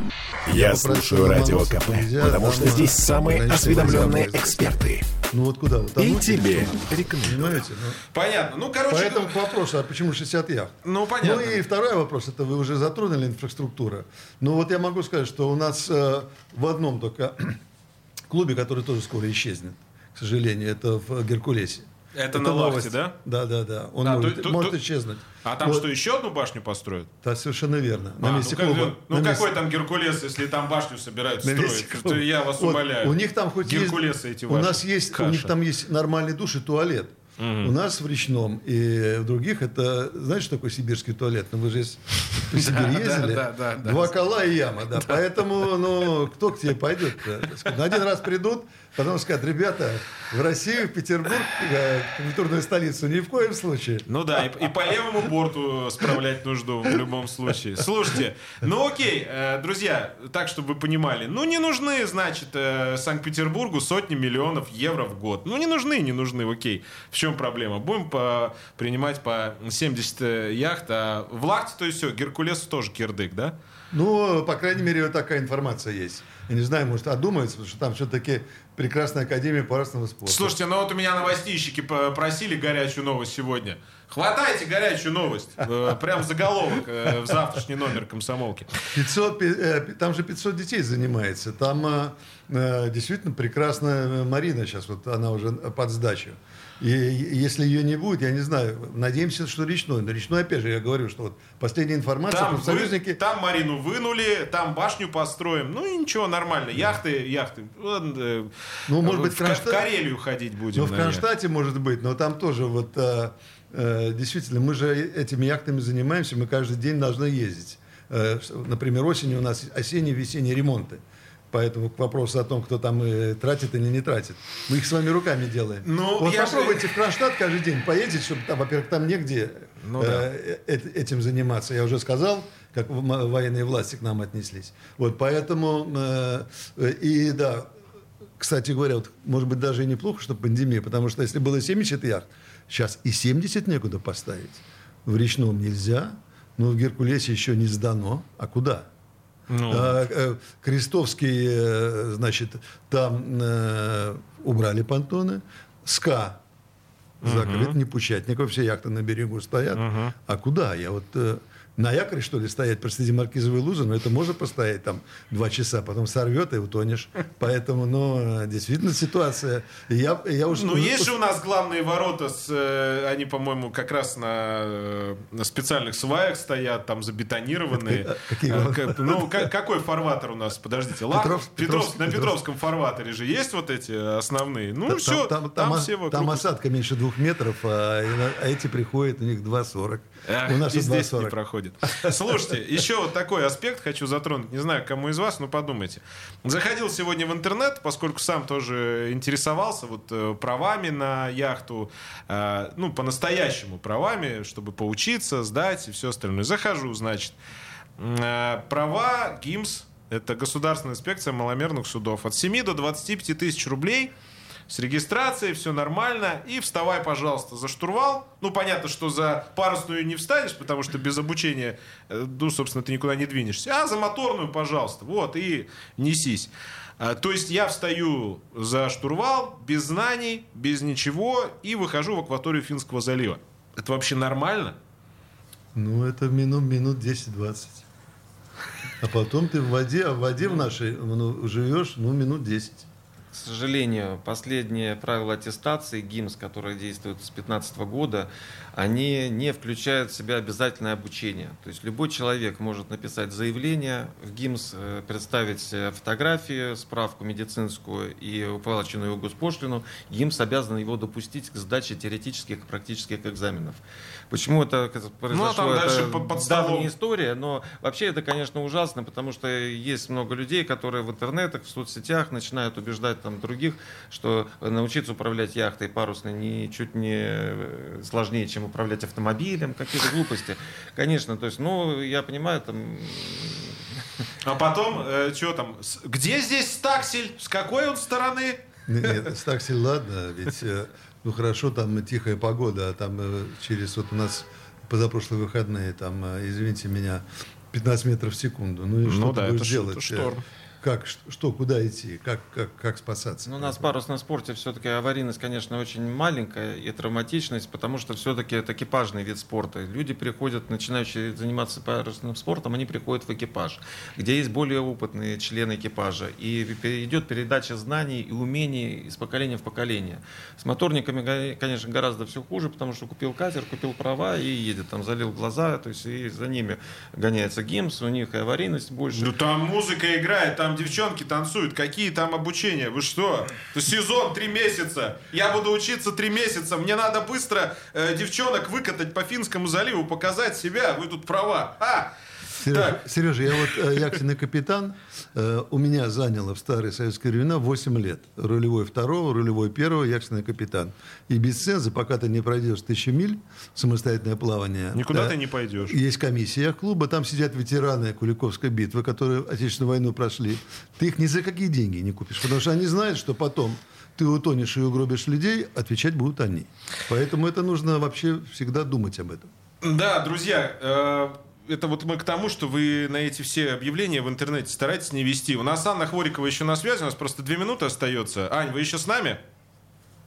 Я, Я слушаю радио КП, нельзя, потому что здесь самые осведомленные эксперты. Ну вот куда? Вот и тебе рекомендую. Понимаете? Ну, понятно. Ну, короче... Поэтому к вопросу, а почему 60 яхт? Ну, понятно. Ну и второй вопрос, это вы уже затронули инфраструктура. Ну вот я могу сказать, что у нас э, в одном только клубе, который тоже скоро исчезнет, к сожалению, это в Геркулесе. Это, это на лавте, да? Да, да, да. Он да, может, то, может то, исчезнуть. А там вот. что, еще одну башню построят? Да, совершенно верно. На а, месте ну, клуба. Ну, на какой месте... там Геркулес, если там башню собираются на строить? То я вас вот, умоляю. У них там хоть Геркулесы есть... эти ваши. У нас есть, Каша. у них там есть нормальный душ и туалет. Угу. У нас в Речном и в других это, знаете, что такое сибирский туалет? Ну, вы же по Сибири ездили. Два кола и яма, да. Поэтому, ну, кто к тебе пойдет? На один раз придут, Потом сказать, ребята, в Россию, в Петербург, э, культурную столицу, ни в коем случае. Ну да, и, и по левому борту справлять нужду в любом случае. Слушайте, ну окей, э, друзья, так, чтобы вы понимали, ну не нужны, значит, э, Санкт-Петербургу сотни миллионов евро в год. Ну не нужны, не нужны, окей. В чем проблема? Будем по, принимать по 70 яхт, а в Лахте, то есть все, Геркулесу тоже кирдык, да? Ну, по крайней мере, вот такая информация есть. Я не знаю, может, одумается, потому что там все-таки прекрасная академия парусного спорта. Слушайте, ну вот у меня новостищики просили горячую новость сегодня. Хватайте горячую новость. Э, прям заголовок э, в завтрашний номер комсомолки. 500, э, там же 500 детей занимается. Там действительно прекрасная Марина сейчас, вот она уже под сдачу. И если ее не будет, я не знаю, надеемся, что речной. Но речной, опять же, я говорю, что вот последняя информация, там, союзники... вы, там Марину вынули, там башню построим. Ну и ничего, нормально. Яхты, яхты. Ну, может быть, в, Кронштадт... в Карелию ходить будем. Ну, в Кронштадте, может быть, но там тоже вот Э, действительно, мы же этими яхтами занимаемся, мы каждый день должны ездить. Э, например, осенью у нас осенние, весенние ремонты. Поэтому к вопросу о том, кто там э, тратит или не тратит. Мы их своими руками делаем. Ну, вот попробуйте же... в Кронштадт каждый день поездить, чтобы там, во-первых, там негде ну, да. этим заниматься. Я уже сказал, как военные власти к нам отнеслись. Вот поэтому, и да, кстати говоря, вот, может быть, даже и неплохо, что пандемия, потому что если было 70 яхт, Сейчас и 70 некуда поставить. В речном нельзя, но в Геркулесе еще не сдано. А куда? Ну. А, э, Крестовский, э, значит, там э, убрали понтоны. СКА закрыт, угу. не Пучатников, все яхты на берегу стоят. Угу. А куда? Я вот э, на якоре, что ли, стоять, простите, маркизовые лузы, но это может постоять там два часа, потом сорвет и утонешь. Поэтому, ну, действительно ситуация. Я, я уж, ну, есть же у нас главные ворота, с, э, они, по-моему, как раз на, э, на специальных сваях стоят, там забетонированные. Это, какие а, ну, какой фарватер у нас? Подождите, Лах, Петров, Петров, на Петровском фарватере же есть вот эти основные? Ну, там, все, там, там, там, все вокруг. Там осадка меньше двух метров, а, а эти приходят, у них 2,40. Эх, у нас и здесь не проходит. Слушайте, еще вот такой аспект хочу затронуть. Не знаю, кому из вас, но подумайте. Заходил сегодня в интернет, поскольку сам тоже интересовался вот э, правами на яхту, э, ну, по-настоящему правами, чтобы поучиться, сдать и все остальное. Захожу, значит, э, права ГИМС, это Государственная инспекция маломерных судов, от 7 до 25 тысяч рублей – с регистрацией, все нормально, и вставай, пожалуйста, за штурвал. Ну, понятно, что за парусную не встанешь, потому что без обучения, э, ну, собственно, ты никуда не двинешься. А за моторную, пожалуйста, вот, и несись. А, то есть я встаю за штурвал без знаний, без ничего, и выхожу в акваторию Финского залива. Это вообще нормально? Ну, это минут, минут 10-20. А потом ты в воде, а в воде в нашей ну, живешь, ну, минут 10. К сожалению, последние правила аттестации ГИМС, которые действуют с 2015 года, они не включают в себя обязательное обучение. То есть любой человек может написать заявление в ГИМС, э, представить фотографию, справку медицинскую и уплаченную госпошлину. ГИМС обязан его допустить к сдаче теоретических и практических экзаменов. Почему это произошло? Ну, а это под, под давняя история, но вообще это, конечно, ужасно, потому что есть много людей, которые в интернетах, в соцсетях начинают убеждать там других, что научиться управлять яхтой парусной не, чуть не э, сложнее, чем управлять автомобилем, какие-то глупости. Конечно, то есть, ну, я понимаю, там... А потом, э, что там, где здесь стаксель, с какой он стороны? Нет, стаксель, ладно, ведь э, ну хорошо, там тихая погода, а там э, через вот у нас позапрошлые выходные, там, э, извините меня, 15 метров в секунду. Ну и ну, что да, ты будешь делать? Шторм как, что, куда идти, как, как, как спасаться. Ну, у нас в парусном спорте все-таки аварийность, конечно, очень маленькая и травматичность, потому что все-таки это экипажный вид спорта. Люди приходят, начинающие заниматься парусным спортом, они приходят в экипаж, где есть более опытные члены экипажа, и идет передача знаний и умений из поколения в поколение. С моторниками, конечно, гораздо все хуже, потому что купил катер, купил права и едет, там залил глаза, то есть и за ними гоняется ГИМС, у них и аварийность больше. Ну там музыка играет, там там девчонки танцуют, какие там обучения? Вы что? Сезон три месяца. Я буду учиться три месяца. Мне надо быстро э, девчонок выкатать по Финскому заливу, показать себя. Вы тут права. А! Сережа, Сережа, я вот э, яхтенный капитан. Э, у меня заняло в старые советские времена 8 лет. Рулевой второго, рулевой первого, яхтенный капитан. И без ценза, пока ты не пройдешь тысячу миль, самостоятельное плавание. Никуда да, ты не пойдешь. Есть комиссия клуба, там сидят ветераны Куликовской битвы, которые Отечественную войну прошли. Ты их ни за какие деньги не купишь, потому что они знают, что потом ты утонешь и угробишь людей, отвечать будут они. Поэтому это нужно вообще всегда думать об этом. Да, друзья, э это вот мы к тому, что вы на эти все объявления в интернете стараетесь не вести. У нас Анна Хворикова еще на связи, у нас просто две минуты остается. Ань, вы еще с нами?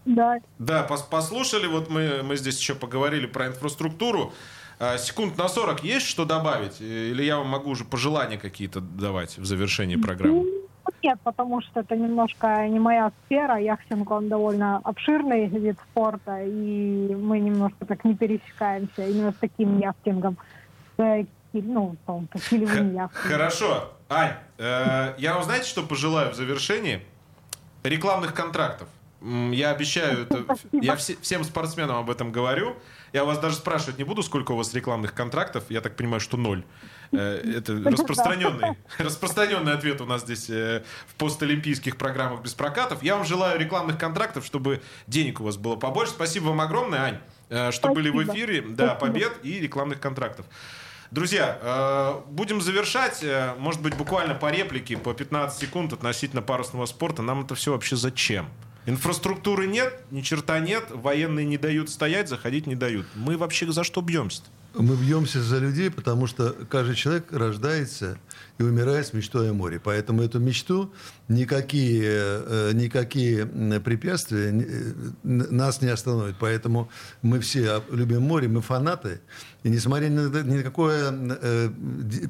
Да. Да, пос послушали, вот мы, мы здесь еще поговорили про инфраструктуру. А, секунд на 40 есть что добавить? Или я вам могу уже пожелания какие-то давать в завершении программы? Ну, нет, потому что это немножко не моя сфера. Яхтинг, он довольно обширный вид спорта, и мы немножко так не пересекаемся именно с таким яхтингом. С, ну, килевым яхтингом. Хорошо. Ань, э, я вам знаете, что пожелаю в завершении? Рекламных контрактов. Я обещаю, это, я все, всем спортсменам об этом говорю. Я вас даже спрашивать не буду, сколько у вас рекламных контрактов. Я так понимаю, что ноль. Э, это распространенный, распространенный ответ у нас здесь э, в постолимпийских программах без прокатов. Я вам желаю рекламных контрактов, чтобы денег у вас было побольше. Спасибо вам огромное, Ань, э, что Спасибо. были в эфире. Да, Спасибо. побед и рекламных контрактов. Друзья, будем завершать. Может быть, буквально по реплике, по 15 секунд относительно парусного спорта. Нам это все вообще зачем? Инфраструктуры нет, ни черта нет, военные не дают стоять, заходить не дают. Мы вообще за что бьемся -то? Мы бьемся за людей, потому что каждый человек рождается и умирает с мечтой о море. Поэтому эту мечту никакие, э, никакие препятствия э, нас не остановят. Поэтому мы все любим море, мы фанаты. И несмотря ни на какой э,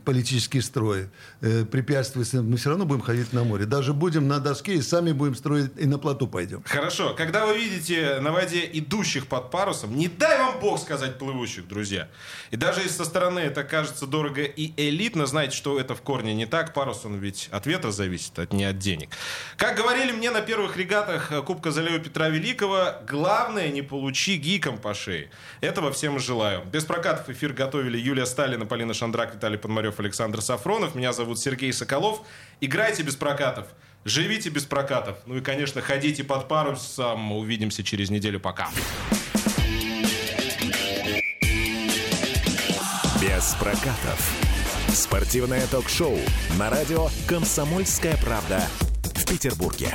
политический строй, э, препятствий, мы все равно будем ходить на море. Даже будем на доске и сами будем строить, и на плоту пойдем. Хорошо. Когда вы видите на воде идущих под парусом, не дай вам бог сказать плывущих, друзья. И даже если со стороны это кажется дорого и элитно, знаете, что это в корне не так. Парус, он ведь от ветра зависит, а не от денег. Как говорили мне на первых регатах Кубка Залева Петра Великого, главное не получи гиком по шее. Этого всем желаю. Без прокатов эфир готовили Юлия Сталина, Полина Шандрак, Виталий Подмарев, Александр Сафронов. Меня зовут Сергей Соколов. Играйте без прокатов. Живите без прокатов. Ну и, конечно, ходите под парусом. Увидимся через неделю. Пока. Без прокатов. Спортивное ток-шоу на радио «Комсомольская правда» в Петербурге.